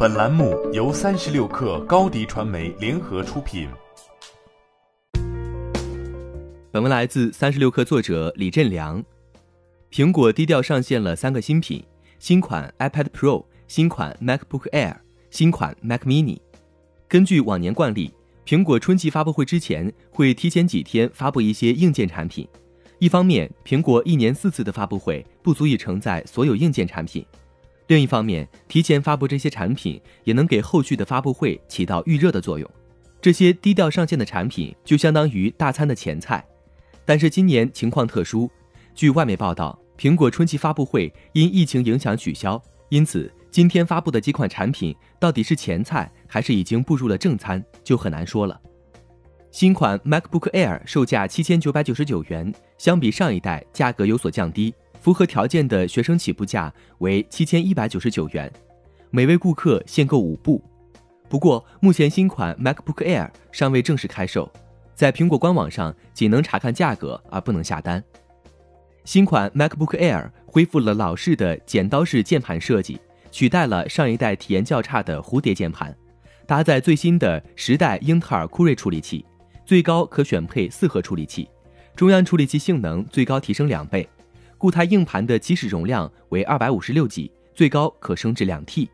本栏目由三十六氪高低传媒联合出品。本文来自三十六氪作者李振良。苹果低调上线了三个新品：新款 iPad Pro、新款 MacBook Air、新款 Mac Mini。根据往年惯例，苹果春季发布会之前会提前几天发布一些硬件产品。一方面，苹果一年四次的发布会不足以承载所有硬件产品；另一方面，提前发布这些产品也能给后续的发布会起到预热的作用。这些低调上线的产品就相当于大餐的前菜。但是今年情况特殊，据外媒报道，苹果春季发布会因疫情影响取消，因此今天发布的几款产品到底是前菜还是已经步入了正餐，就很难说了。新款 MacBook Air 售价七千九百九十九元，相比上一代价格有所降低。符合条件的学生起步价为七千一百九十九元，每位顾客限购五部。不过，目前新款 MacBook Air 尚未正式开售，在苹果官网上仅能查看价格而不能下单。新款 MacBook Air 恢复了老式的剪刀式键盘设计，取代了上一代体验较差的蝴蝶键盘，搭载最新的十代英特尔酷睿处理器。最高可选配四核处理器，中央处理器性能最高提升两倍，固态硬盘的起始容量为二百五十六 G，最高可升至两 T。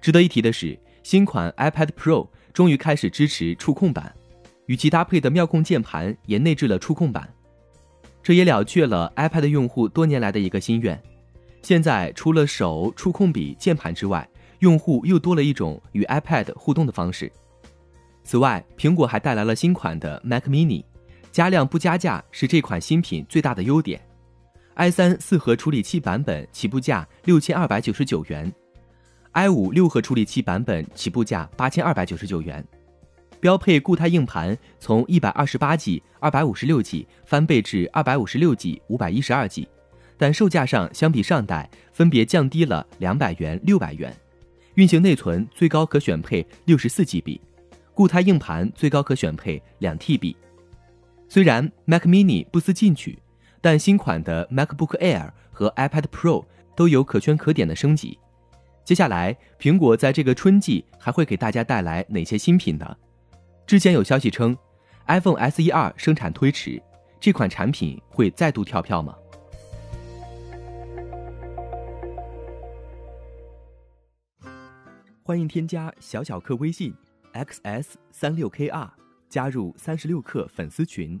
值得一提的是，新款 iPad Pro 终于开始支持触控板，与其搭配的妙控键盘也内置了触控板，这也了却了 iPad 用户多年来的一个心愿。现在除了手触控笔、键盘之外，用户又多了一种与 iPad 互动的方式。此外，苹果还带来了新款的 Mac Mini，加量不加价是这款新品最大的优点。I 三四核处理器版本起步价六千二百九十九元，i 五六核处理器版本起步价八千二百九十九元，标配固态硬盘从一百二十八 G、二百五十六 G 翻倍至二百五十六 G、五百一十二 G，但售价上相比上代分别降低了两百元、六百元。运行内存最高可选配六十四 GB。固态硬盘最高可选配两 TB。虽然 Mac Mini 不思进取，但新款的 MacBook Air 和 iPad Pro 都有可圈可点的升级。接下来，苹果在这个春季还会给大家带来哪些新品呢？之前有消息称，iPhone SE 二生产推迟，这款产品会再度跳票吗？欢迎添加小小客微信。xs 三六 kr 加入三十六氪粉丝群，